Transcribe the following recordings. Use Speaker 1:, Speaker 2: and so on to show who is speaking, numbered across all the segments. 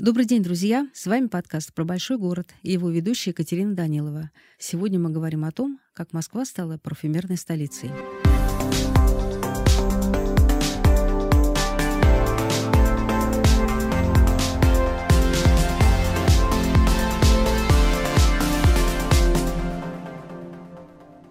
Speaker 1: Добрый день, друзья! С вами подкаст про большой город и его ведущая Екатерина Данилова. Сегодня мы говорим о том, как Москва стала парфюмерной столицей.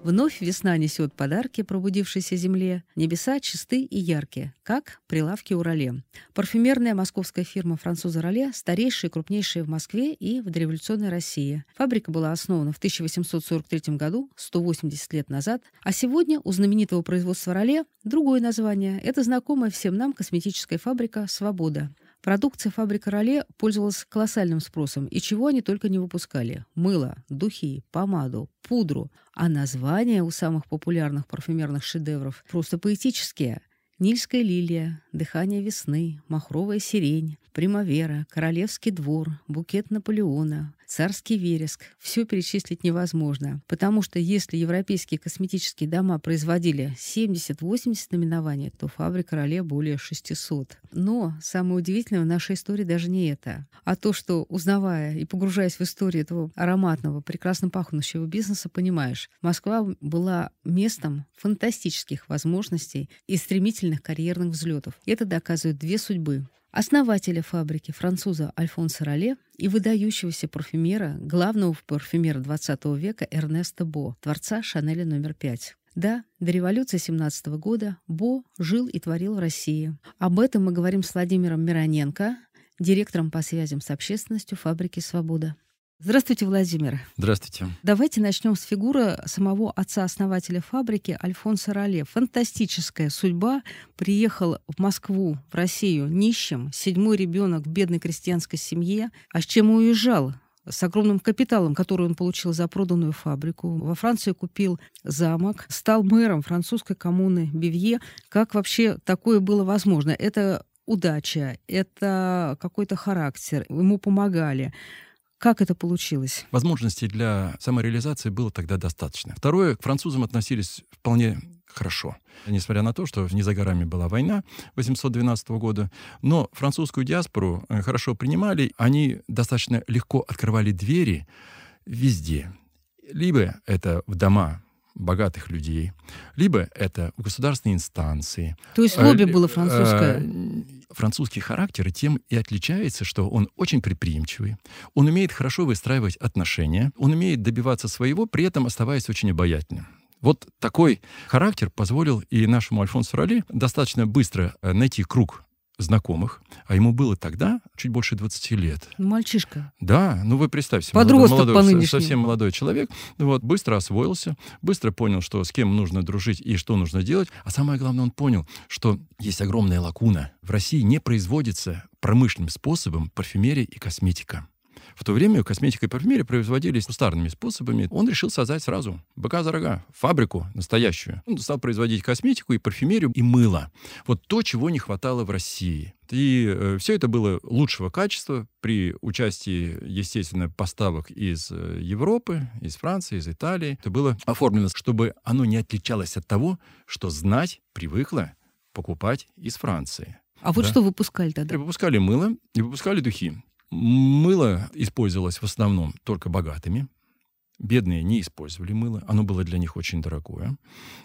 Speaker 1: Вновь весна несет подарки пробудившейся земле. Небеса чисты и яркие, как прилавки Урале. Парфюмерная московская фирма француза Роле старейшая и крупнейшая в Москве и в дореволюционной России. Фабрика была основана в 1843 году, 180 лет назад, а сегодня у знаменитого производства Роле другое название. Это знакомая всем нам косметическая фабрика «Свобода». Продукция фабрика Роле пользовалась колоссальным спросом, и чего они только не выпускали. Мыло, духи, помаду, пудру. А названия у самых популярных парфюмерных шедевров просто поэтические. Нильская лилия, дыхание весны, махровая сирень, примавера, королевский двор, букет Наполеона, царский вереск. Все перечислить невозможно, потому что если европейские косметические дома производили 70-80 наименований, то фабрика Роле более 600. Но самое удивительное в нашей истории даже не это, а то, что узнавая и погружаясь в историю этого ароматного, прекрасно пахнущего бизнеса, понимаешь, Москва была местом фантастических возможностей и стремительных карьерных взлетов. Это доказывают две судьбы основателя фабрики француза Альфонса Роле и выдающегося парфюмера, главного парфюмера XX века Эрнеста Бо, творца Шанеля номер 5. Да, до революции 17 года Бо жил и творил в России. Об этом мы говорим с Владимиром Мироненко, директором по связям с общественностью фабрики «Свобода». Здравствуйте, Владимир.
Speaker 2: Здравствуйте.
Speaker 1: Давайте начнем с фигуры самого отца-основателя фабрики Альфонса Роле. Фантастическая судьба. Приехал в Москву, в Россию нищим, седьмой ребенок в бедной крестьянской семье. А с чем уезжал? с огромным капиталом, который он получил за проданную фабрику. Во Франции купил замок, стал мэром французской коммуны Бивье. Как вообще такое было возможно? Это удача, это какой-то характер, ему помогали. Как это получилось?
Speaker 2: Возможностей для самореализации было тогда достаточно. Второе, к французам относились вполне хорошо. Несмотря на то, что не за горами была война 812 года, но французскую диаспору э, хорошо принимали, они достаточно легко открывали двери везде. Либо это в дома богатых людей, либо это государственные инстанции.
Speaker 1: То есть лобби э, было французское?
Speaker 2: Э, французский характер тем и отличается, что он очень предприимчивый, он умеет хорошо выстраивать отношения, он умеет добиваться своего, при этом оставаясь очень обаятельным. Вот такой характер позволил и нашему Альфонсу Роли достаточно быстро э, найти круг знакомых, а ему было тогда чуть больше 20 лет.
Speaker 1: Мальчишка.
Speaker 2: Да, ну вы представьте,
Speaker 1: Подросток молодой, молодой
Speaker 2: совсем молодой человек, вот, быстро освоился, быстро понял, что с кем нужно дружить и что нужно делать, а самое главное, он понял, что есть огромная лакуна. В России не производится промышленным способом парфюмерия и косметика. В то время косметика и парфюмерия производились кустарными способами. Он решил создать сразу быка за рога, фабрику настоящую. Он стал производить косметику и парфюмерию и мыло. Вот то, чего не хватало в России. И э, все это было лучшего качества при участии, естественно, поставок из э, Европы, из Франции, из Италии. Это было оформлено, чтобы оно не отличалось от того, что знать привыкла покупать из Франции.
Speaker 1: А вот что выпускали тогда?
Speaker 2: Выпускали мыло и выпускали духи. Мыло использовалось в основном только богатыми. Бедные не использовали мыло. Оно было для них очень дорогое.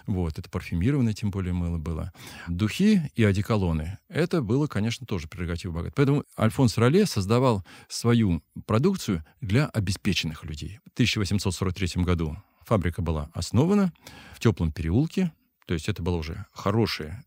Speaker 2: Вот, это парфюмированное, тем более мыло было. Духи и одеколоны. Это было, конечно, тоже прерогатива богатых. Поэтому Альфонс Роле создавал свою продукцию для обеспеченных людей. В 1843 году фабрика была основана в теплом переулке. То есть это было уже хорошее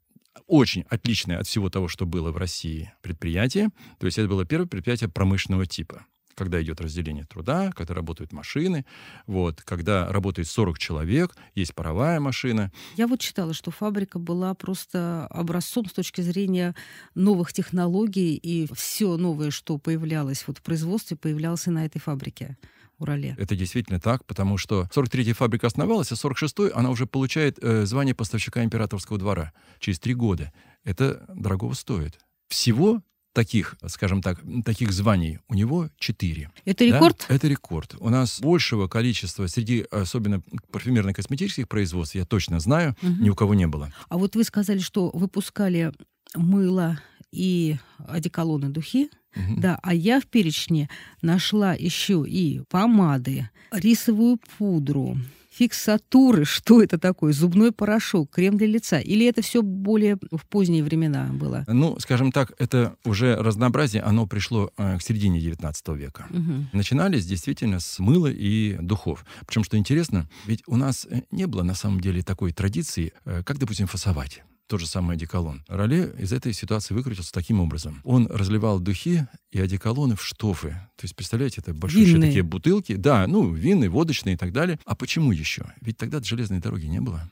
Speaker 2: очень отличное от всего того, что было в России предприятие. То есть это было первое предприятие промышленного типа когда идет разделение труда, когда работают машины, вот, когда работает 40 человек, есть паровая машина.
Speaker 1: Я вот читала, что фабрика была просто образцом с точки зрения новых технологий, и все новое, что появлялось вот в производстве, появлялось и на этой фабрике. Урале.
Speaker 2: Это действительно так, потому что 43-я фабрика основалась, а 46-й она уже получает э, звание поставщика императорского двора через три года. Это дорого стоит. Всего таких, скажем так, таких званий у него четыре.
Speaker 1: Это рекорд?
Speaker 2: Да? Это рекорд. У нас большего количества среди, особенно парфюмерно-косметических производств, я точно знаю, угу. ни у кого не было.
Speaker 1: А вот вы сказали, что выпускали мыло и одеколоны духи, угу. да, а я в перечне нашла еще и помады, рисовую пудру, фиксатуры, что это такое, зубной порошок, крем для лица, или это все более в поздние времена было?
Speaker 2: Ну, скажем так, это уже разнообразие, оно пришло э, к середине 19 века. Угу. Начинались действительно с мыла и духов. Причем, что интересно, ведь у нас э, не было на самом деле такой традиции, э, как, допустим, фасовать тот же самый одеколон. Роле из этой ситуации выкрутился таким образом. Он разливал духи и одеколоны в штофы. То есть, представляете, это большие винные. такие бутылки. Да, ну, винные, водочные и так далее. А почему еще? Ведь тогда железной дороги не было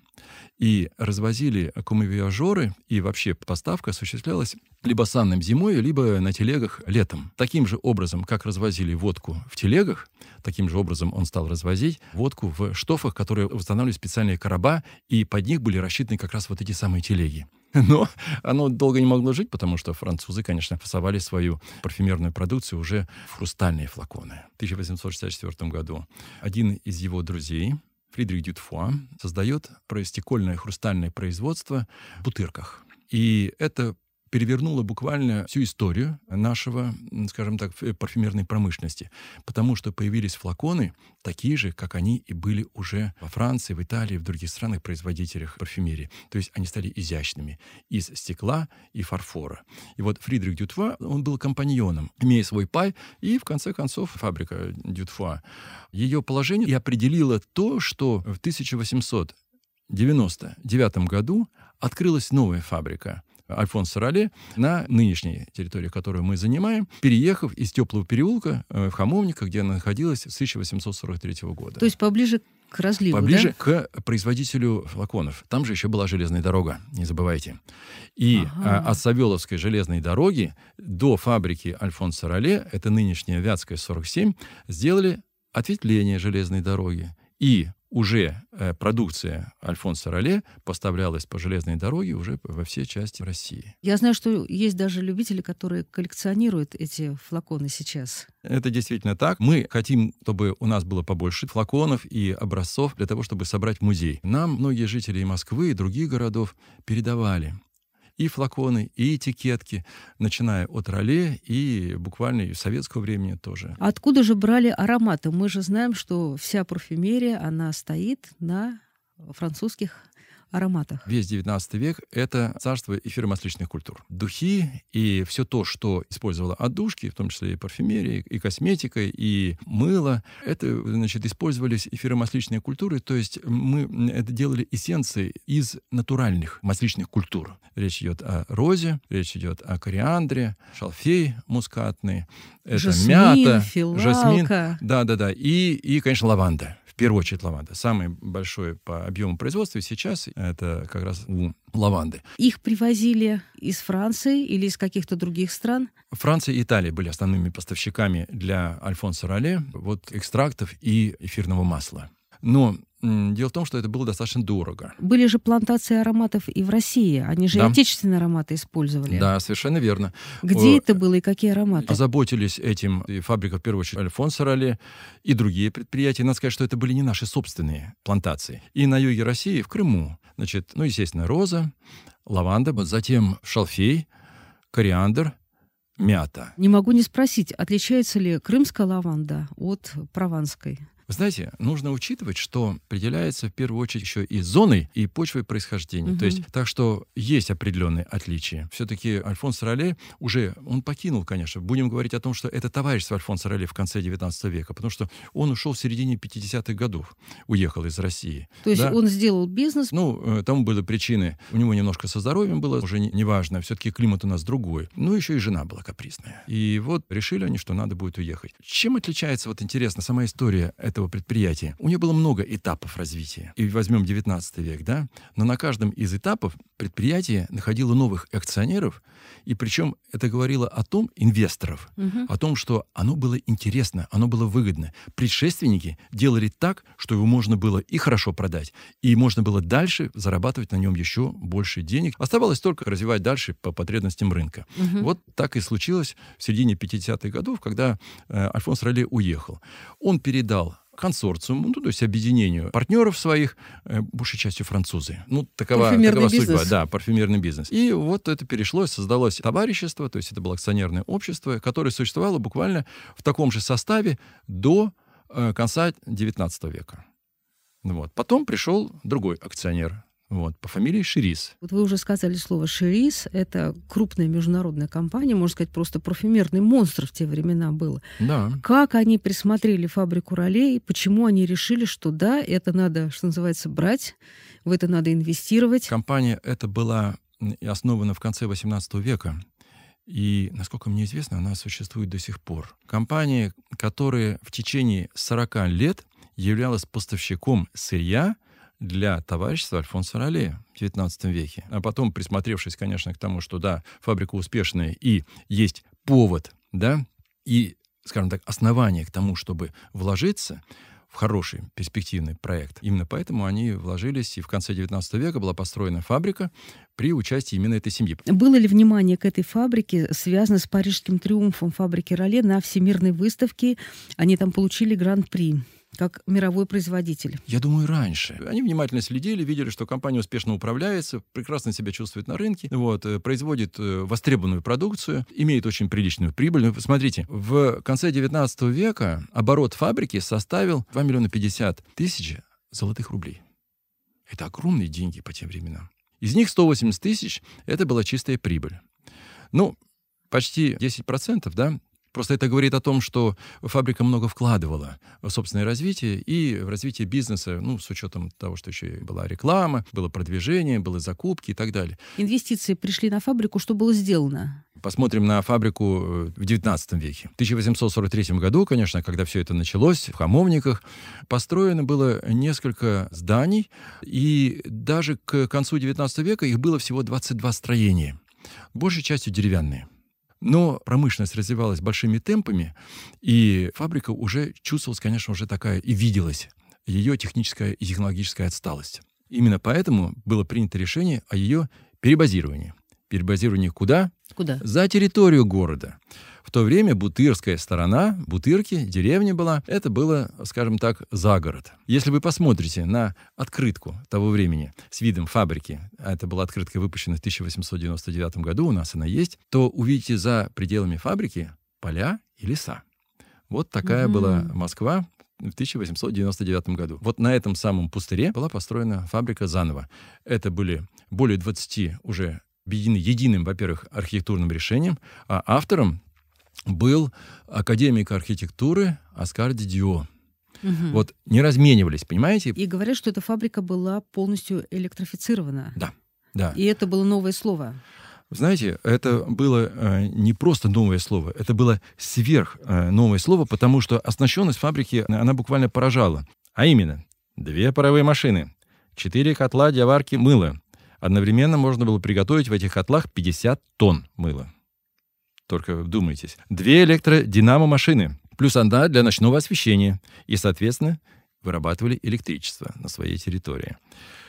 Speaker 2: и развозили комивиажеры, и вообще поставка осуществлялась либо санным зимой, либо на телегах летом. Таким же образом, как развозили водку в телегах, таким же образом он стал развозить водку в штофах, которые устанавливали специальные короба, и под них были рассчитаны как раз вот эти самые телеги. Но оно долго не могло жить, потому что французы, конечно, фасовали свою парфюмерную продукцию уже в хрустальные флаконы. В 1864 году один из его друзей, Фридрих Дютфуа создает стекольное хрустальное производство в бутырках. И это перевернула буквально всю историю нашего, скажем так, парфюмерной промышленности. Потому что появились флаконы такие же, как они и были уже во Франции, в Италии, в других странах производителях парфюмерии. То есть они стали изящными из стекла и фарфора. И вот Фридрих Дютфа, он был компаньоном, имея свой пай, и в конце концов фабрика Дютфа, ее положение и определило то, что в 1899 году открылась новая фабрика – Альфонса Роле на нынешней территории, которую мы занимаем, переехав из Теплого переулка э, в Хамовниках, где она находилась с 1843 года.
Speaker 1: То есть поближе к разливу,
Speaker 2: Поближе
Speaker 1: да?
Speaker 2: к производителю флаконов. Там же еще была железная дорога, не забывайте. И ага. от Савеловской железной дороги до фабрики Альфонса Роле, это нынешняя Вятская 47, сделали ответвление железной дороги. И уже э, продукция Альфонса Роле поставлялась по железной дороге уже во все части России.
Speaker 1: Я знаю, что есть даже любители, которые коллекционируют эти флаконы сейчас.
Speaker 2: Это действительно так. Мы хотим, чтобы у нас было побольше флаконов и образцов для того, чтобы собрать музей. Нам многие жители Москвы и других городов передавали и флаконы, и этикетки, начиная от роле и буквально и советского времени тоже.
Speaker 1: Откуда же брали ароматы? Мы же знаем, что вся парфюмерия, она стоит на французских ароматах.
Speaker 2: Весь 19 век — это царство эфиромасличных культур. Духи и все то, что использовала отдушки, в том числе и парфюмерия, и косметика, и мыло, это, значит, использовались эфиромасличные культуры, то есть мы это делали эссенции из натуральных масличных культур. Речь идет о розе, речь идет о кориандре, шалфей мускатный, это жасмин, мята,
Speaker 1: филалка. жасмин,
Speaker 2: да-да-да, и, и, конечно, лаванда в первую очередь лаванда. Самый большой по объему производства сейчас это как раз у лаванды.
Speaker 1: Их привозили из Франции или из каких-то других стран?
Speaker 2: Франция и Италия были основными поставщиками для Альфонса Роле вот экстрактов и эфирного масла. Но Дело в том, что это было достаточно дорого.
Speaker 1: Были же плантации ароматов и в России. Они же да. отечественные ароматы использовали.
Speaker 2: Да, совершенно верно.
Speaker 1: Где О, это было и какие ароматы?
Speaker 2: Озаботились этим и фабрика, в первую очередь, Альфонсо Роле и другие предприятия. Надо сказать, что это были не наши собственные плантации. И на юге России, в Крыму, значит, ну, естественно, роза, лаванда, затем шалфей, кориандр, мята.
Speaker 1: Не могу не спросить, отличается ли крымская лаванда от прованской?
Speaker 2: Знаете, нужно учитывать, что определяется в первую очередь еще и зоной, и почвой происхождения. Угу. То есть, так что есть определенные отличия. Все-таки Альфонс Роле уже, он покинул, конечно, будем говорить о том, что это товарищество Альфонса Роле в конце 19 века, потому что он ушел в середине 50-х годов, уехал из России.
Speaker 1: То есть да? он сделал бизнес?
Speaker 2: Ну, э, тому были причины. У него немножко со здоровьем было, уже неважно. Не Все-таки климат у нас другой. Ну, еще и жена была капризная. И вот решили они, что надо будет уехать. Чем отличается, вот интересно, сама история этого предприятия. У нее было много этапов развития. И возьмем 19 век, да, но на каждом из этапов предприятие находило новых акционеров, и причем это говорило о том, инвесторов, угу. о том, что оно было интересно, оно было выгодно. Предшественники делали так, что его можно было и хорошо продать, и можно было дальше зарабатывать на нем еще больше денег. Оставалось только развивать дальше по потребностям рынка. Угу. Вот так и случилось в середине 50-х годов, когда э, Альфонс Роле уехал. Он передал консорциуму, ну, то есть объединению партнеров своих, э, большей частью французы. Ну, такова, такова
Speaker 1: бизнес.
Speaker 2: судьба. Да, парфюмерный бизнес. И вот это перешло, создалось товарищество, то есть это было акционерное общество, которое существовало буквально в таком же составе до э, конца XIX века. Вот. Потом пришел другой акционер, вот, по фамилии Ширис.
Speaker 1: Вот вы уже сказали слово «Шерис». Это крупная международная компания, можно сказать, просто парфюмерный монстр в те времена был.
Speaker 2: Да.
Speaker 1: Как они присмотрели фабрику ролей, почему они решили, что да, это надо, что называется, брать, в это надо инвестировать.
Speaker 2: Компания эта была основана в конце XVIII века. И, насколько мне известно, она существует до сих пор. Компания, которая в течение 40 лет являлась поставщиком сырья для товарищества Альфонса Роле в XIX веке. А потом, присмотревшись, конечно, к тому, что, да, фабрика успешная и есть повод, да, и, скажем так, основание к тому, чтобы вложиться в хороший перспективный проект. Именно поэтому они вложились, и в конце XIX века была построена фабрика при участии именно этой семьи.
Speaker 1: Было ли внимание к этой фабрике связано с парижским триумфом фабрики Роле на Всемирной выставке? Они там получили гран-при как мировой производитель.
Speaker 2: Я думаю, раньше. Они внимательно следили, видели, что компания успешно управляется, прекрасно себя чувствует на рынке, вот, э, производит э, востребованную продукцию, имеет очень приличную прибыль. Ну, Смотрите, в конце 19 века оборот фабрики составил 2 миллиона 50 тысяч золотых рублей. Это огромные деньги по тем временам. Из них 180 тысяч – это была чистая прибыль. Ну, почти 10%, да, Просто это говорит о том, что фабрика много вкладывала в собственное развитие и в развитие бизнеса, ну, с учетом того, что еще и была реклама, было продвижение, было закупки и так далее.
Speaker 1: Инвестиции пришли на фабрику, что было сделано?
Speaker 2: Посмотрим на фабрику э, в XIX веке. В 1843 году, конечно, когда все это началось, в Хамовниках, построено было несколько зданий, и даже к концу XIX века их было всего 22 строения, большей частью деревянные. Но промышленность развивалась большими темпами, и фабрика уже чувствовалась, конечно, уже такая и виделась ее техническая и технологическая отсталость. Именно поэтому было принято решение о ее перебазировании. Перебазирование куда?
Speaker 1: Куда?
Speaker 2: За территорию города. В то время Бутырская сторона, Бутырки, деревня была, это было, скажем так, за город. Если вы посмотрите на открытку того времени с видом фабрики, а это была открытка выпущена в 1899 году, у нас она есть, то увидите за пределами фабрики поля и леса. Вот такая
Speaker 1: Мгм.
Speaker 2: была Москва в 1899 году. Вот на этом самом пустыре была построена фабрика заново. Это были более 20 уже единым, во-первых, архитектурным решением, а автором был академик архитектуры Оскар Дидио.
Speaker 1: Мгм.
Speaker 2: Вот не разменивались, понимаете?
Speaker 1: И говорят, что эта фабрика была полностью электрифицирована.
Speaker 2: Да, да.
Speaker 1: И это было новое слово.
Speaker 2: Знаете, это было э, не просто новое слово, это было сверх э, новое слово, потому что оснащенность фабрики, э, она буквально поражала. А именно, две паровые машины, четыре котла для варки мыла. Одновременно можно было приготовить в этих котлах 50 тонн мыла. Только вдумайтесь. Две электродинамо-машины, плюс одна для ночного освещения. И, соответственно, вырабатывали электричество на своей территории.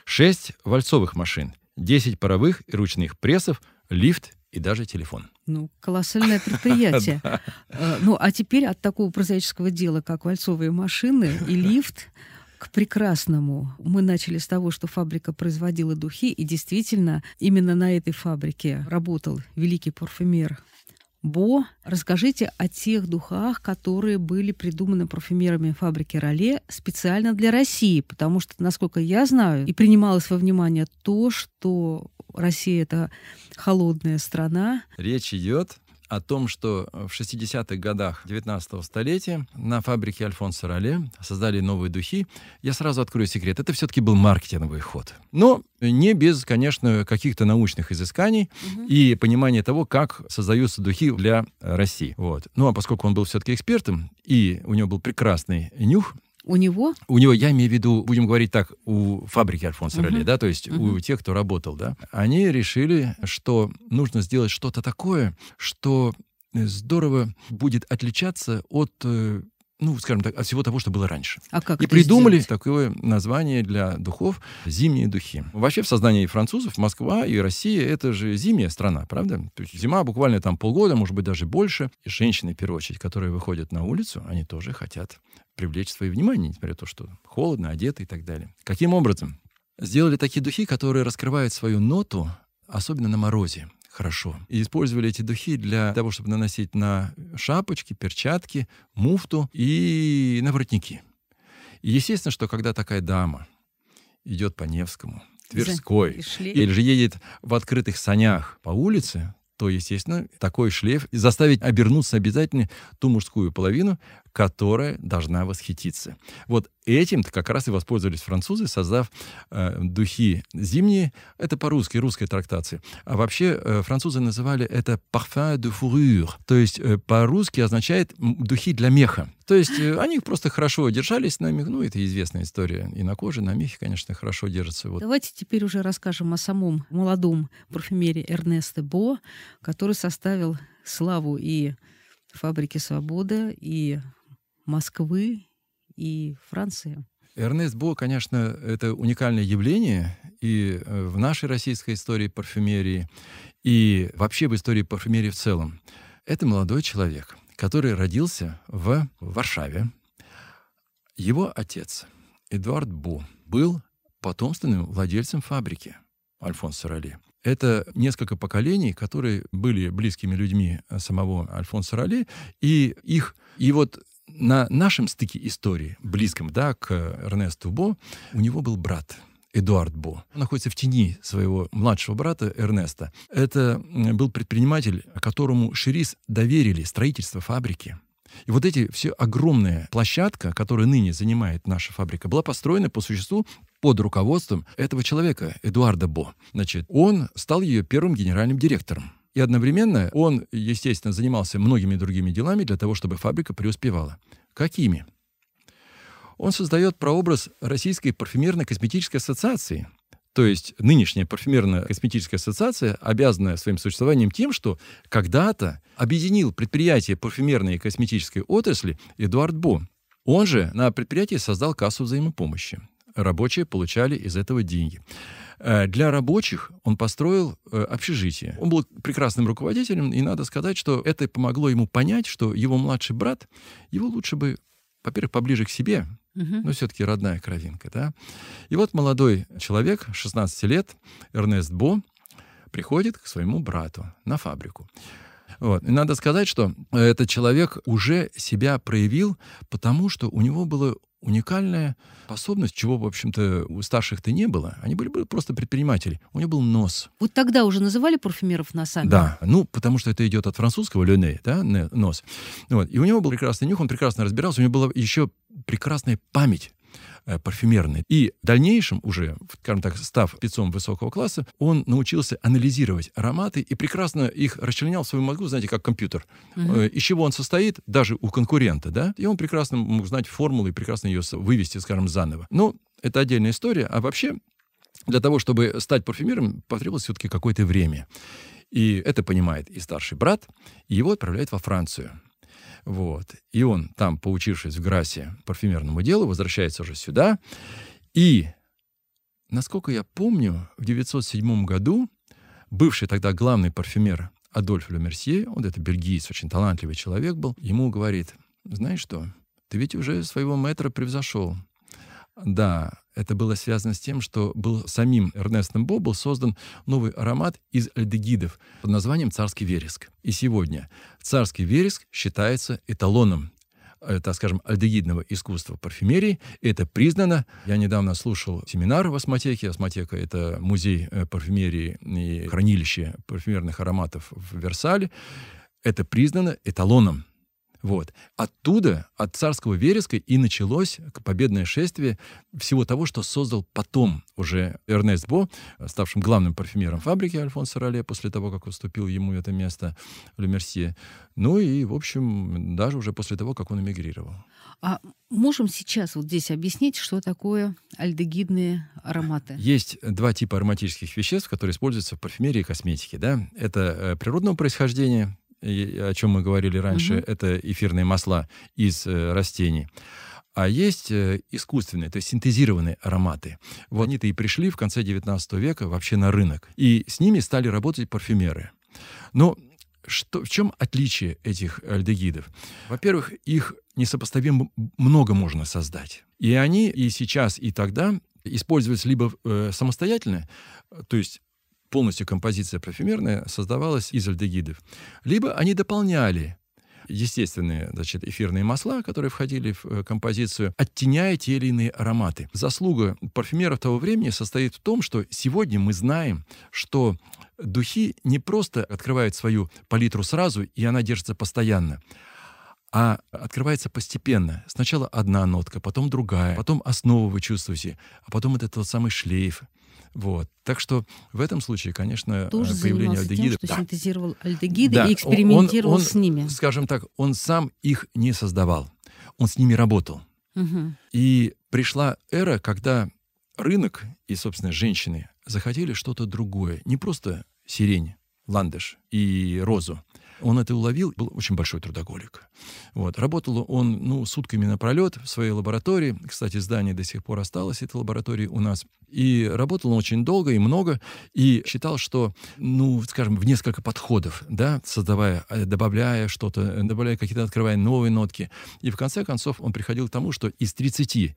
Speaker 2: Шесть вальцовых машин, 10 паровых и ручных прессов, лифт и даже телефон.
Speaker 1: Ну, колоссальное предприятие. Э, Ну, а теперь от такого прозаического дела, как вальцовые машины и лифт, к прекрасному. Мы начали с того, что фабрика производила духи, и действительно именно на этой фабрике работал великий парфюмер Бо. Расскажите о тех духах, которые были придуманы парфюмерами фабрики Роле специально для России, потому что, насколько я знаю, и принималось во внимание то, что Россия — это холодная страна,
Speaker 2: Речь идет о том, что в 60-х годах 19 столетия на фабрике Альфонса Роле создали новые духи. Я сразу открою секрет. Это все-таки был маркетинговый ход. Но не без, конечно, каких-то научных изысканий и понимания того, как создаются духи для э, России. Вот. Ну, а поскольку он был все-таки экспертом, и у него был прекрасный нюх,
Speaker 1: у него
Speaker 2: у него, я имею в виду, будем говорить так, у фабрики Альфонса
Speaker 1: Мгм.
Speaker 2: Роле, да, то есть у
Speaker 1: Мгм.
Speaker 2: тех, кто работал, да, они решили, что нужно сделать что-то такое, что э, здорово будет отличаться от, э, ну, скажем так, от всего того, что было раньше.
Speaker 1: А как
Speaker 2: И придумали
Speaker 1: сделать?
Speaker 2: такое название для духов «зимние духи». Вообще в сознании французов Москва и Россия — это же зимняя страна, правда? То есть зима буквально там полгода, может быть, даже больше. И женщины, в первую очередь, которые выходят на улицу, они тоже хотят привлечь свое внимание, несмотря на то, что холодно, одеты и так далее. Каким образом? Сделали такие духи, которые раскрывают свою ноту, особенно на морозе, хорошо. И использовали эти духи для того, чтобы наносить на шапочки, перчатки, муфту и на воротники. И естественно, что когда такая дама идет по Невскому, Тверской, или же едет в открытых санях по улице, то, естественно, такой шлейф заставить обернуться обязательно ту мужскую половину, которая должна восхититься. Вот этим-то как раз и воспользовались французы, создав э, духи зимние. Это по-русски, русская трактация. А вообще э, французы называли это parfum de fourrure, то есть э, по-русски означает духи для меха. То есть э, они просто хорошо держались на мех. Ну, это известная история. И на коже, на мехе, конечно, хорошо держатся. Вот.
Speaker 1: Давайте теперь уже расскажем о самом молодом парфюмере Эрнесте Бо, который составил славу и фабрики «Свобода», и Москвы, и Франции.
Speaker 2: Эрнест Бо, конечно, это уникальное явление и э, в нашей российской истории парфюмерии, и вообще в истории парфюмерии в целом. Это молодой человек, который родился в Варшаве. Его отец, Эдуард Бо, был потомственным владельцем фабрики Альфонс Сорали. Это несколько поколений, которые были близкими людьми самого Альфонса Роле, и их и вот на нашем стыке истории, близком да, к Эрнесту Бо, у него был брат Эдуард Бо. Он находится в тени своего младшего брата Эрнеста. Это был предприниматель, которому Шерис доверили строительство фабрики. И вот эти все огромная площадка, которую ныне занимает наша фабрика, была построена по существу под руководством этого человека, Эдуарда Бо. Значит, он стал ее первым генеральным директором. И одновременно он, естественно, занимался многими другими делами для того, чтобы фабрика преуспевала. Какими? Он создает прообраз Российской парфюмерно-косметической ассоциации. То есть нынешняя парфюмерно-косметическая ассоциация обязана своим существованием тем, что когда-то объединил предприятия парфюмерной и косметической отрасли Эдуард Бо. Он же на предприятии создал кассу взаимопомощи. Рабочие получали из этого деньги. Э, Для рабочих он построил э, общежитие. Он был прекрасным руководителем, и надо сказать, что это помогло ему понять, что его младший брат, его лучше бы, во-первых, поближе к себе, но все-таки родная кровинка, да. И вот молодой человек, 16 лет, Эрнест Бо, приходит к своему брату на фабрику. Вот. И надо сказать, что этот человек уже себя проявил, потому что у него была уникальная способность, чего, в общем-то, у старших-то не было. Они были, были просто предприниматели. У него был нос.
Speaker 1: Вот тогда уже называли парфюмеров носами?
Speaker 2: Да, ну, потому что это идет от французского «le да, нос. Вот. И у него был прекрасный нюх, он прекрасно разбирался, у него была еще прекрасная память э, парфюмерной. И в дальнейшем уже, скажем так, став спецом высокого класса, он научился анализировать ароматы и прекрасно их расчленял в своем мозгу, знаете, как компьютер. Э, Из чего он состоит, даже у конкурента, да? И он прекрасно мог знать формулу и прекрасно ее вывести, скажем, заново. Ну, это отдельная история. А вообще, для того, чтобы стать парфюмером, потребовалось все-таки какое-то время. И это понимает и старший брат, и его отправляют во Францию. Вот. И он там, поучившись в Грасе парфюмерному делу, возвращается уже сюда. И, насколько я помню, в 907 году бывший тогда главный парфюмер Адольф Ле он это бельгиец, очень талантливый человек был, ему говорит, знаешь что, ты ведь уже своего мэтра превзошел. Да, это было связано с тем, что был самим Эрнестом Бо был создан новый аромат из альдегидов под названием «Царский вереск». И сегодня царский вереск считается эталоном э, так скажем, альдегидного искусства парфюмерии. Это признано. Я недавно слушал семинар в Осмотеке. Осмотека — это музей э, парфюмерии и хранилище парфюмерных ароматов в Версале. Это признано эталоном. Вот. Оттуда, от царского вереска, и началось победное шествие всего того, что создал потом уже Эрнест Бо, ставшим главным парфюмером фабрики Альфонса Роле, после того, как уступил ему это место Ле Мерсье. Ну и, в общем, даже уже после того, как он эмигрировал.
Speaker 1: А можем сейчас вот здесь объяснить, что такое альдегидные ароматы?
Speaker 2: Есть два типа ароматических веществ, которые используются в парфюмерии и косметике. Да? Это э, природного происхождения, о чем мы говорили раньше, угу. это эфирные масла из э, растений. А есть э, искусственные, то есть синтезированные ароматы. Вот они-то и пришли в конце XIX века вообще на рынок. И с ними стали работать парфюмеры. Но что, в чем отличие этих альдегидов? Во-первых, их несопоставимо много можно создать. И они и сейчас, и тогда использовались либо э, самостоятельно, то есть полностью композиция парфюмерная создавалась из альдегидов, либо они дополняли естественные значит, эфирные масла, которые входили в э, композицию, оттеняя те или иные ароматы. Заслуга парфюмеров того времени состоит в том, что сегодня мы знаем, что духи не просто открывают свою палитру сразу, и она держится постоянно, а открывается постепенно. Сначала одна нотка, потом другая, потом основу вы чувствуете, а потом это тот самый шлейф. Вот. Так что в этом случае, конечно,
Speaker 1: Тоже
Speaker 2: появление
Speaker 1: альдегидов... Тем, что да. синтезировал альдегиды да. и экспериментировал
Speaker 2: он, он,
Speaker 1: с ними.
Speaker 2: Скажем так, он сам их не создавал. Он с ними работал. Угу. И пришла эра, когда рынок и, собственно, женщины захотели что-то другое. Не просто сирень, ландыш и розу, он это уловил, был очень большой трудоголик. Вот. Работал он ну, сутками напролет в своей лаборатории. Кстати, здание до сих пор осталось, этой лаборатории у нас. И работал он очень долго и много, и считал, что, ну, скажем, в несколько подходов, да, создавая, э, добавляя что-то, добавляя какие-то, открывая новые нотки. И в конце концов он приходил к тому, что из 30,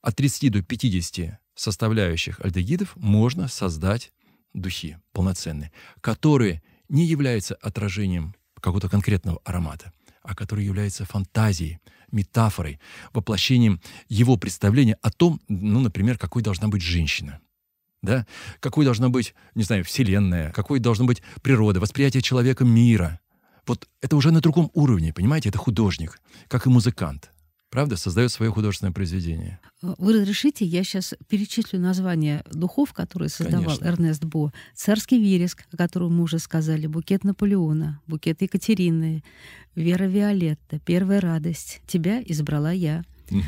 Speaker 2: от 30 до 50 составляющих альдегидов можно создать духи полноценные, которые не является отражением какого-то конкретного аромата, а который является фантазией, метафорой, воплощением его представления о том, ну, например, какой должна быть женщина. Да? Какой должна быть, не знаю, вселенная, какой должна быть природа, восприятие человека мира. Вот это уже на другом уровне, понимаете? Это художник, как и музыкант правда, создает свое художественное произведение.
Speaker 1: Вы разрешите, я сейчас перечислю названия духов, которые создавал
Speaker 2: Конечно.
Speaker 1: Эрнест Бо. «Царский вереск», о котором мы уже сказали, «Букет Наполеона», «Букет Екатерины», «Вера Виолетта», «Первая радость», «Тебя избрала я», угу.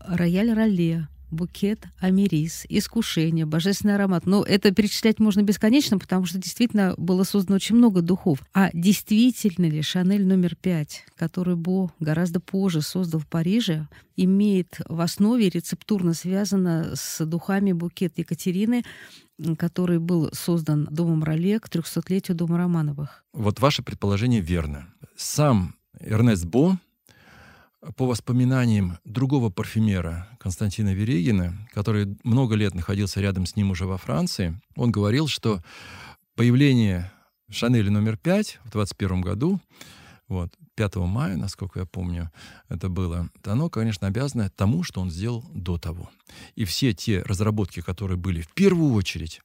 Speaker 1: «Рояль Роле», букет, америс, искушение, божественный аромат. Но это перечислять можно бесконечно, потому что действительно было создано очень много духов. А действительно ли Шанель номер пять, который Бо гораздо позже создал в Париже, имеет в основе рецептурно связано с духами букет Екатерины, который был создан Домом Роле к 300-летию Дома Романовых?
Speaker 2: Вот ваше предположение верно. Сам Эрнест Бо по воспоминаниям другого парфюмера Константина Верегина, который много лет находился рядом с ним уже во Франции, он говорил, что появление Шанели номер 5 в 21 году, вот, 5 мая, насколько я помню, это было, оно, конечно, обязано тому, что он сделал до того. И все те разработки, которые были в первую очередь,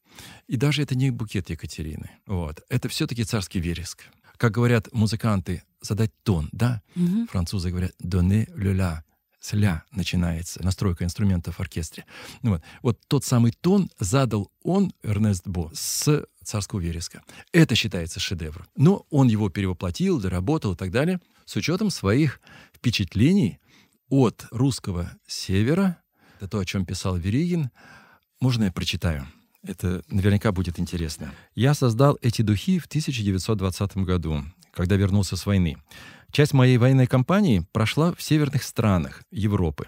Speaker 2: и даже это не букет Екатерины, вот, это все-таки царский вереск как говорят музыканты, задать тон, да? Угу. Французы говорят «donner le la», с «ля» начинается настройка инструментов в оркестре. Ну вот. вот тот самый тон задал он, Эрнест Бо, с «Царского вереска». Это считается шедевром. Но он его перевоплотил, доработал и так далее, с учетом своих впечатлений от русского севера, это то, о чем писал Веригин, можно я прочитаю? Это наверняка будет интересно. Я создал эти духи в 1920 году, когда вернулся с войны. Часть моей военной кампании прошла в северных странах Европы,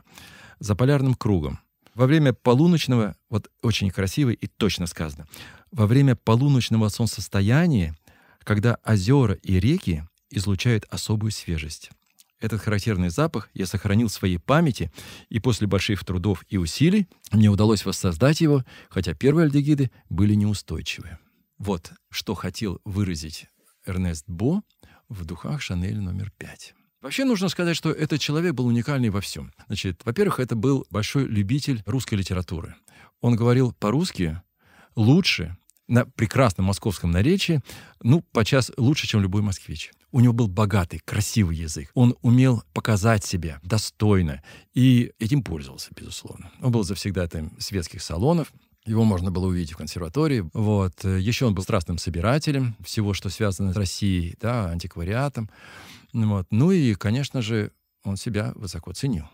Speaker 2: за полярным кругом. Во время полуночного, вот очень красиво и точно сказано, во время полуночного солнцестояния, когда озера и реки излучают особую свежесть. Этот характерный запах я сохранил в своей памяти, и после больших трудов и усилий мне удалось воссоздать его, хотя первые альдегиды были неустойчивы. Вот что хотел выразить Эрнест Бо в духах Шанель номер пять. Вообще нужно сказать, что этот человек был уникальный во всем. Значит, во-первых, это был большой любитель русской литературы. Он говорил по-русски лучше, на прекрасном московском наречии, ну, подчас лучше, чем любой москвич. У него был богатый, красивый язык. Он умел показать себя достойно и этим пользовался, безусловно. Он был завсегдатаем светских салонов, его можно было увидеть в консерватории. Вот. Еще он был страстным собирателем всего, что связано с Россией, да, антиквариатом. Вот. Ну и, конечно же, он себя высоко ценил.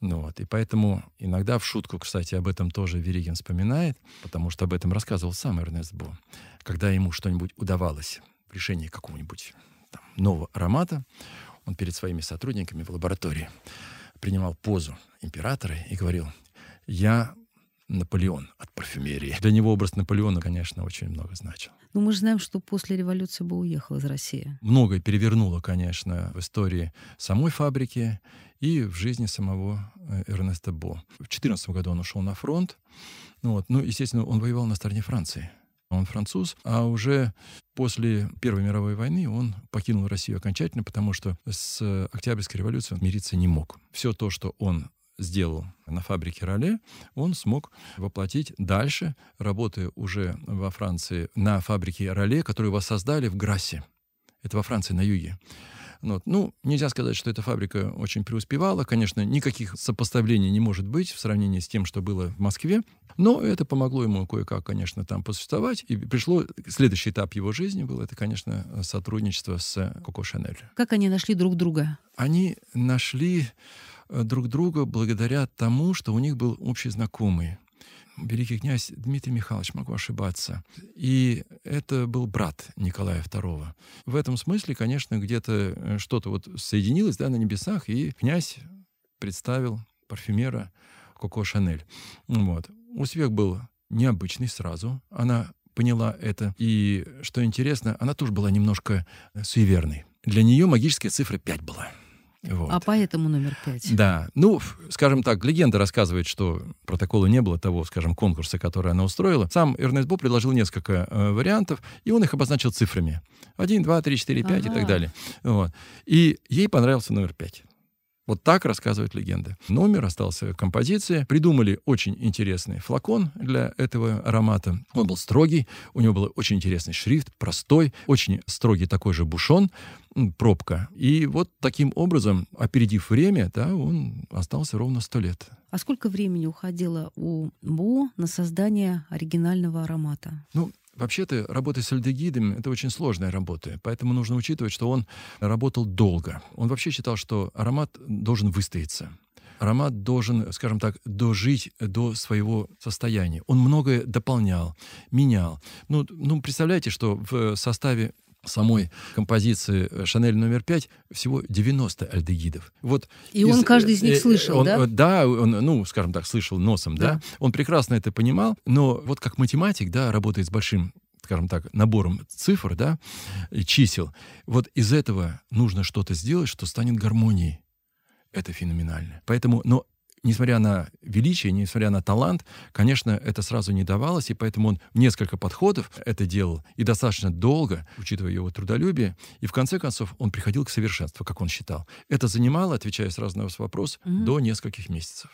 Speaker 2: Ну вот, и поэтому иногда в шутку, кстати, об этом тоже Веригин вспоминает, потому что об этом рассказывал сам Эрнест Бо. Когда ему что-нибудь удавалось, решении какого-нибудь там, нового аромата, он перед своими сотрудниками в лаборатории принимал позу императора и говорил, я Наполеон от парфюмерии. Для него образ Наполеона, конечно, очень много значил.
Speaker 1: Но ну, мы же знаем, что после революции бы уехал из России.
Speaker 2: Многое перевернуло, конечно, в истории самой фабрики и в жизни самого э, Эрнеста Бо. В 2014 году он ушел на фронт. Ну, вот. ну, естественно, он воевал на стороне Франции. Он француз, а уже после Первой мировой войны он покинул Россию окончательно, потому что с Октябрьской революцией он мириться не мог. Все то, что он сделал на фабрике Роле, он смог воплотить дальше, работая уже во Франции на фабрике Роле, которую воссоздали в Грассе. Это во Франции, на юге. Вот. Ну, нельзя сказать, что эта фабрика очень преуспевала. Конечно, никаких сопоставлений не может быть в сравнении с тем, что было в Москве. Но это помогло ему кое-как, конечно, там посуществовать. И пришло... Следующий этап его жизни был, это, конечно, сотрудничество с Коко Шанель.
Speaker 1: Как они нашли друг друга?
Speaker 2: Они нашли друг друга благодаря тому, что у них был общий знакомый великий князь Дмитрий Михайлович, могу ошибаться. И это был брат Николая II. В этом смысле, конечно, где-то э, что-то вот соединилось да, на небесах, и князь представил парфюмера Коко Шанель. Вот. Успех был необычный сразу. Она поняла это. И, что интересно, она тоже была немножко э, суеверной. Для нее магическая цифра 5 была.
Speaker 1: Вот. А поэтому номер пять.
Speaker 2: Да. Ну, скажем так, легенда рассказывает, что протокола не было того, скажем, конкурса, который она устроила. Сам Эрнест Бо предложил несколько э, вариантов, и он их обозначил цифрами. Один, два, три, четыре, пять ага. и так далее. Вот. И ей понравился номер пять. Вот так рассказывает легенда. Номер остался композиция. Придумали очень интересный флакон для этого аромата. Он был строгий, у него был очень интересный шрифт, простой, очень строгий такой же бушон, пробка. И вот таким образом, опередив время, да, он остался ровно сто лет.
Speaker 1: А сколько времени уходило у Бо на создание оригинального аромата?
Speaker 2: Ну, Вообще-то работа с альдегидом — это очень сложная работа, поэтому нужно учитывать, что он работал долго. Он вообще считал, что аромат должен выстояться. Аромат должен, скажем так, дожить до своего состояния. Он многое дополнял, менял. Ну, ну представляете, что в составе самой композиции э, «Шанель номер пять» всего 90 альдегидов. Вот
Speaker 1: и из, он каждый из них э, слышал,
Speaker 2: он,
Speaker 1: да?
Speaker 2: Да, он, ну, скажем так, слышал носом, да. да. Он прекрасно это понимал, но вот как математик, да, работает с большим скажем так, набором цифр, да, чисел. Вот из этого нужно что-то сделать, что станет гармонией. Это феноменально. Поэтому, но несмотря на величие, несмотря на талант, конечно, это сразу не давалось, и поэтому он несколько подходов это делал, и достаточно долго, учитывая его трудолюбие, и в конце концов он приходил к совершенству, как он считал. Это занимало, отвечая сразу на ваш вопрос, mm-hmm. до нескольких месяцев.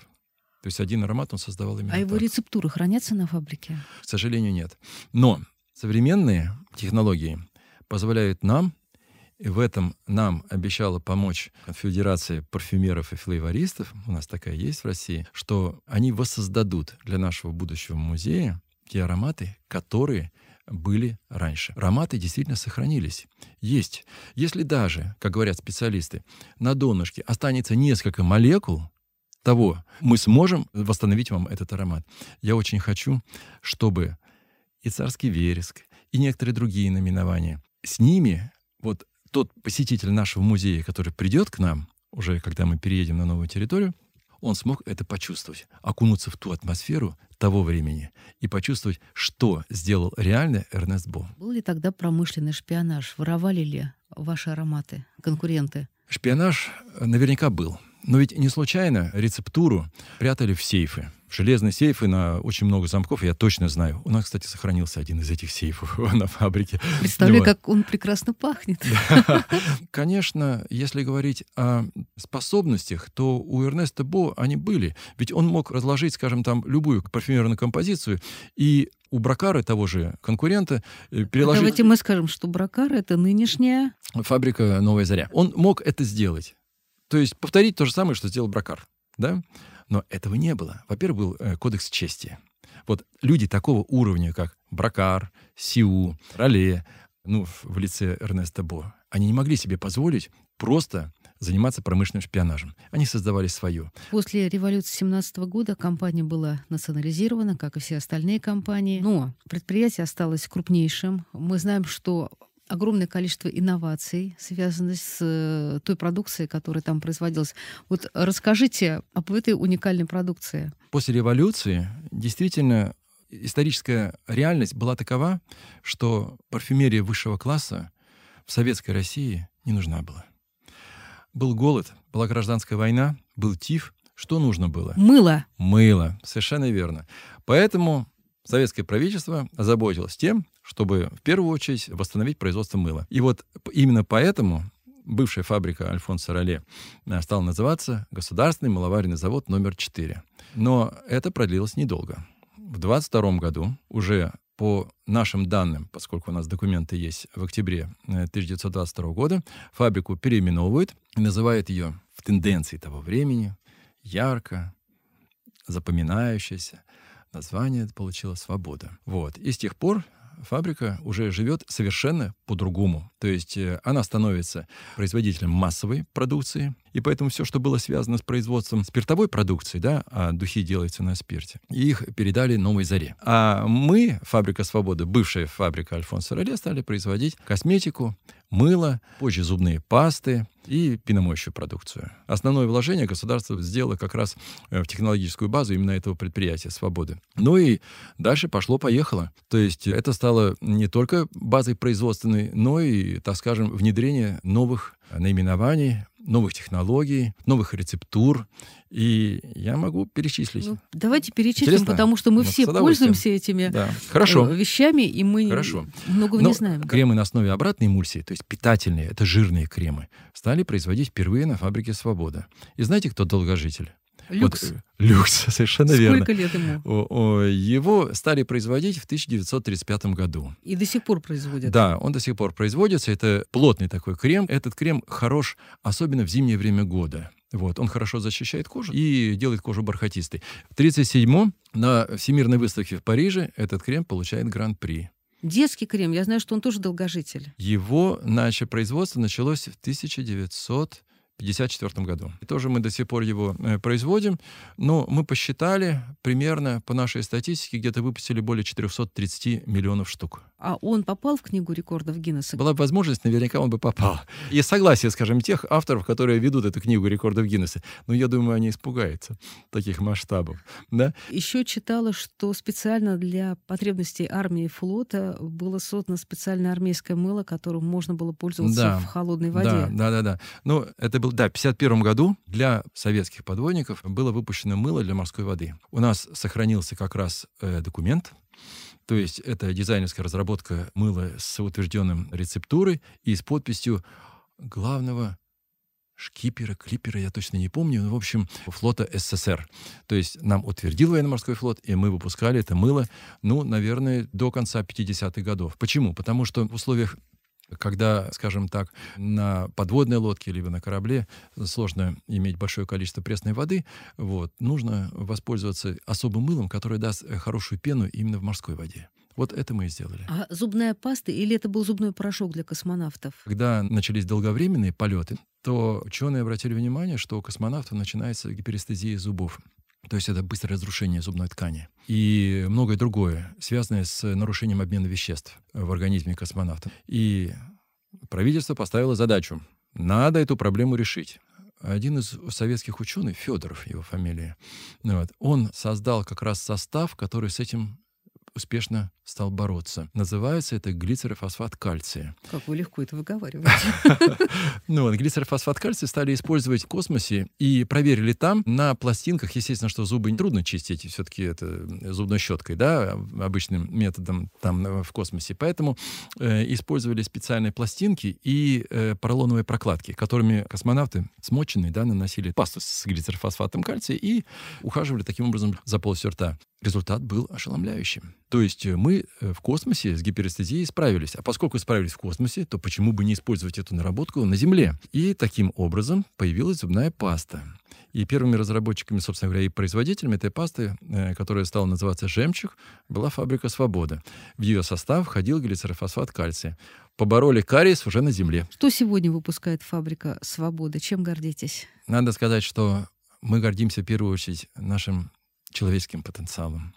Speaker 2: То есть один аромат он создавал именно
Speaker 1: А его
Speaker 2: так.
Speaker 1: рецептуры хранятся на фабрике?
Speaker 2: К сожалению, нет. Но современные технологии позволяют нам и в этом нам обещала помочь Конфедерация парфюмеров и флейвористов, у нас такая есть в России, что они воссоздадут для нашего будущего музея те ароматы, которые были раньше. Ароматы действительно сохранились. Есть. Если даже, как говорят специалисты, на донышке останется несколько молекул того, мы сможем восстановить вам этот аромат. Я очень хочу, чтобы и царский вереск, и некоторые другие наименования, с ними вот тот посетитель нашего музея, который придет к нам, уже когда мы переедем на новую территорию, он смог это почувствовать, окунуться в ту атмосферу того времени и почувствовать, что сделал реально Эрнест Бо.
Speaker 1: Был ли тогда промышленный шпионаж? Воровали ли ваши ароматы конкуренты?
Speaker 2: Шпионаж наверняка был. Но ведь не случайно рецептуру прятали в сейфы железные сейфы на очень много замков, я точно знаю. У нас, кстати, сохранился один из этих сейфов на фабрике.
Speaker 1: Представляю, как он прекрасно пахнет.
Speaker 2: Конечно, если говорить о способностях, то у Эрнеста Бо они были. Ведь он мог разложить, скажем, там любую парфюмерную композицию и у Бракара, того же конкурента, э, переложить...
Speaker 1: Давайте мы скажем, что Бракар — это нынешняя...
Speaker 2: Фабрика «Новая заря». Он мог это сделать. То есть повторить то же самое, что сделал Бракар. Да? Но этого не было. Во-первых, был э, кодекс чести. Вот люди такого уровня, как Бракар, Сиу, Роле, ну, в лице Эрнеста Бо, они не могли себе позволить просто заниматься промышленным шпионажем. Они создавали свое.
Speaker 1: После революции 17 года компания была национализирована, как и все остальные компании. Но предприятие осталось крупнейшим. Мы знаем, что огромное количество инноваций, связанных с э, той продукцией, которая там производилась. Вот расскажите об этой уникальной продукции.
Speaker 2: После революции действительно историческая реальность была такова, что парфюмерия высшего класса в советской России не нужна была. Был голод, была гражданская война, был тиф. Что нужно было?
Speaker 1: Мыло.
Speaker 2: Мыло, совершенно верно. Поэтому советское правительство озаботилось тем, чтобы в первую очередь восстановить производство мыла. И вот именно поэтому бывшая фабрика Альфонса Роле э, стала называться Государственный мыловаренный завод номер 4. Но это продлилось недолго. В 22 году уже по нашим данным, поскольку у нас документы есть в октябре 1922 э, года, фабрику переименовывают и называют ее в тенденции того времени ярко, запоминающееся. Название получило «Свобода». Вот. И с тех пор фабрика уже живет совершенно по-другому. То есть э, она становится производителем массовой продукции, и поэтому все, что было связано с производством спиртовой продукции, да, а духи делаются на спирте, их передали новой заре. А мы, фабрика Свободы, бывшая фабрика Альфонса Роле, стали производить косметику, мыло, позже зубные пасты и пеномоющую продукцию. Основное вложение государство сделало как раз э, в технологическую базу именно этого предприятия «Свободы». Ну и дальше пошло-поехало. То есть это стало не только базой производственной, но и, так скажем, внедрение новых наименований, новых технологий, новых рецептур. И я могу перечислить. Ну,
Speaker 1: давайте перечислим, Интересно? потому что мы ну, все пользуемся этими да. Хорошо. Э, вещами, и мы Хорошо. многого Но не знаем.
Speaker 2: Кремы на основе обратной эмульсии, то есть питательные, это жирные кремы, стали производить впервые на фабрике «Свобода». И знаете, кто долгожитель?
Speaker 1: Люкс.
Speaker 2: Вот, люкс, совершенно
Speaker 1: Сколько
Speaker 2: верно.
Speaker 1: Сколько лет ему? О,
Speaker 2: о, его стали производить в 1935 году.
Speaker 1: И до сих пор производят?
Speaker 2: Да, он до сих пор производится. Это плотный такой крем. Этот крем хорош, особенно в зимнее время года. Вот, он хорошо защищает кожу и делает кожу бархатистой. В 1937 на Всемирной выставке в Париже этот крем получает гран-при.
Speaker 1: Детский крем, я знаю, что он тоже долгожитель.
Speaker 2: Его значит, производство началось в 1900 1954 году. И тоже мы до сих пор его э, производим, но мы посчитали примерно по нашей статистике где-то выпустили более 430 миллионов штук.
Speaker 1: А он попал в книгу рекордов Гиннесса?
Speaker 2: Была бы возможность, наверняка он бы попал. И согласие, скажем, тех авторов, которые ведут эту книгу рекордов Гиннесса. Но я думаю, они испугаются таких масштабов. Да?
Speaker 1: Еще читала, что специально для потребностей армии и флота было создано специальное армейское мыло, которым можно было пользоваться да, в холодной воде.
Speaker 2: Да, да, да. да. Ну, это был, да, в 1951 году для советских подводников было выпущено мыло для морской воды. У нас сохранился как раз э, документ, то есть это дизайнерская разработка мыла с утвержденным рецептурой и с подписью главного шкипера, клипера, я точно не помню, но, в общем, флота СССР. То есть нам утвердил военно-морской флот, и мы выпускали это мыло, ну, наверное, до конца 50-х годов. Почему? Потому что в условиях когда, скажем так, на подводной лодке либо на корабле сложно иметь большое количество пресной воды, вот, нужно воспользоваться особым мылом, которое даст э, хорошую пену именно в морской воде. Вот это мы и сделали.
Speaker 1: А зубная паста или это был зубной порошок для космонавтов?
Speaker 2: Когда начались долговременные полеты, то ученые обратили внимание, что у космонавтов начинается гиперестезия зубов. То есть это быстрое разрушение зубной ткани. И многое другое, связанное с нарушением обмена веществ в организме космонавта. И правительство поставило задачу. Надо эту проблему решить. Один из советских ученых, Федоров его фамилия, вот, он создал как раз состав, который с этим успешно стал бороться. Называется это глицерофосфат кальция.
Speaker 1: Как вы легко это выговариваете.
Speaker 2: Ну глицерофосфат кальция стали использовать в космосе и проверили там на пластинках. Естественно, что зубы трудно чистить, все-таки это зубной щеткой, да, обычным методом там э, в космосе. Поэтому э, использовали специальные пластинки и э, поролоновые прокладки, которыми космонавты смоченные, да, наносили пасту с глицерофосфатом кальция и ухаживали таким образом за полостью рта. Результат был ошеломляющим. То есть э, мы э, в космосе с гиперэстезией справились. А поскольку справились в космосе, то почему бы не использовать эту наработку на Земле? И таким образом появилась зубная паста. И первыми разработчиками, собственно говоря, и производителями этой пасты, э, которая стала называться «Жемчуг», была фабрика «Свобода». В ее состав входил глицерофосфат кальция. Побороли кариес уже на Земле.
Speaker 1: Что сегодня выпускает фабрика «Свобода»? Чем гордитесь?
Speaker 2: Надо сказать, что мы гордимся в первую очередь нашим человеческим потенциалом.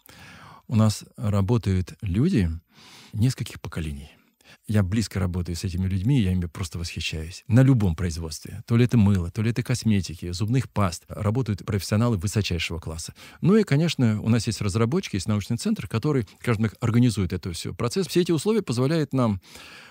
Speaker 2: У нас работают люди нескольких поколений. Я близко работаю с этими людьми, я ими просто восхищаюсь. На любом производстве. То ли это мыло, то ли это косметики, зубных паст. Работают профессионалы высочайшего класса. Ну и, конечно, у нас есть разработчики, есть научный центр, который, скажем так, организует это все процесс. Все эти условия позволяют нам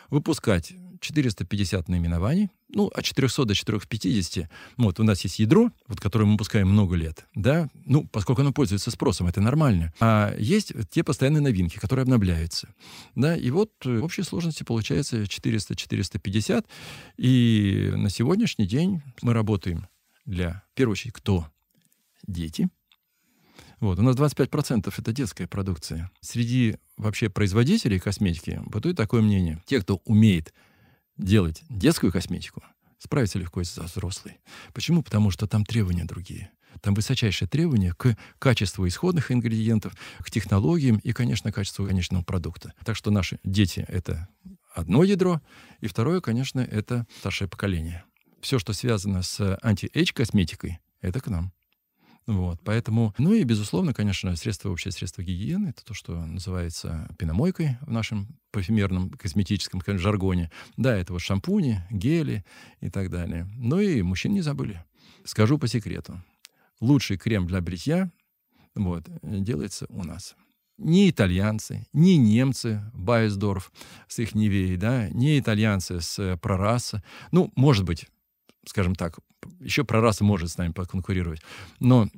Speaker 2: выпускать 450 наименований, ну, от 400 до 450. Вот, у нас есть ядро, вот, которое мы выпускаем много лет, да, ну, поскольку оно пользуется спросом, это нормально. А есть те постоянные новинки, которые обновляются, да, и вот в общей сложности получается 400-450, и на сегодняшний день мы работаем для, в первую очередь, кто? Дети. Вот, у нас 25% это детская продукция. Среди вообще производителей косметики бытует такое мнение. Те, кто умеет делать детскую косметику, справиться легко и за взрослой. Почему? Потому что там требования другие. Там высочайшие требования к качеству исходных ингредиентов, к технологиям и, конечно, качеству конечного продукта. Так что наши дети — это одно ядро, и второе, конечно, это старшее поколение. Все, что связано с anti-age косметикой, это к нам. Вот, поэтому, ну и, безусловно, конечно, средства, общее средство гигиены, это то, что называется пеномойкой в нашем парфюмерном косметическом жаргоне. Да, это вот шампуни, гели и так далее. Ну и мужчин не забыли. Скажу по секрету. Лучший крем для бритья вот, делается у нас. Ни итальянцы, ни немцы, Beiersdorf с их Невеей, да, ни итальянцы с Прораса. Ну, может быть, скажем так, еще прораса может с нами поконкурировать. Но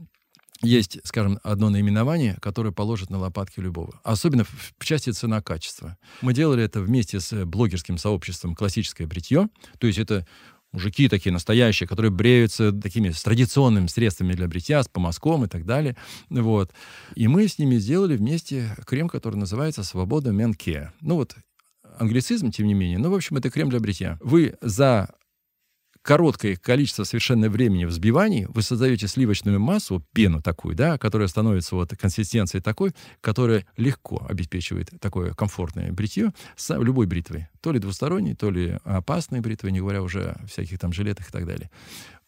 Speaker 2: есть, скажем, одно наименование, которое положит на лопатки любого. Особенно в части цена-качество. Мы делали это вместе с блогерским сообществом «Классическое бритье». То есть это мужики такие настоящие, которые бреются такими с традиционными средствами для бритья, с помазком и так далее. Вот. И мы с ними сделали вместе крем, который называется «Свобода Менке». Ну вот, англицизм, тем не менее. Ну, в общем, это крем для бритья. Вы за короткое количество совершенно времени взбиваний вы создаете сливочную массу, пену такую, да, которая становится вот консистенцией такой, которая легко обеспечивает такое комфортное бритье с любой бритвой. То ли двусторонней, то ли опасной бритвой, не говоря уже о всяких там жилетах и так далее.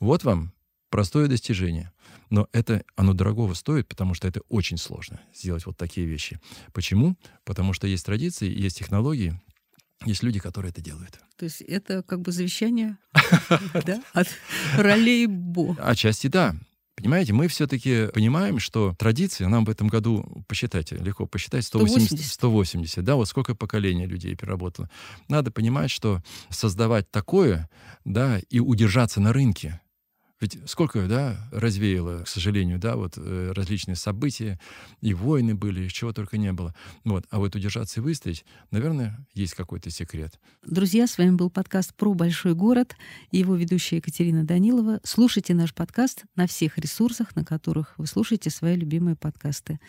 Speaker 2: Вот вам простое достижение. Но это оно дорогого стоит, потому что это очень сложно сделать вот такие вещи. Почему? Потому что есть традиции, есть технологии, есть люди, которые это делают.
Speaker 1: То есть это как бы завещание от ролей Бо.
Speaker 2: Отчасти да. Понимаете, мы все-таки понимаем, что традиция, нам в этом году, посчитайте, легко посчитать, 180, 180. 180, да, вот сколько поколений людей переработало. Надо понимать, что создавать такое, да, и удержаться на рынке, ведь сколько, да, развеяло, к сожалению, да, вот э, различные события, и войны были, и чего только не было. Вот. А вот удержаться и выстоять, наверное, есть какой-то секрет.
Speaker 1: Друзья, с вами был подкаст про большой город его ведущая Екатерина Данилова. Слушайте наш подкаст на всех ресурсах, на которых вы слушаете свои любимые подкасты.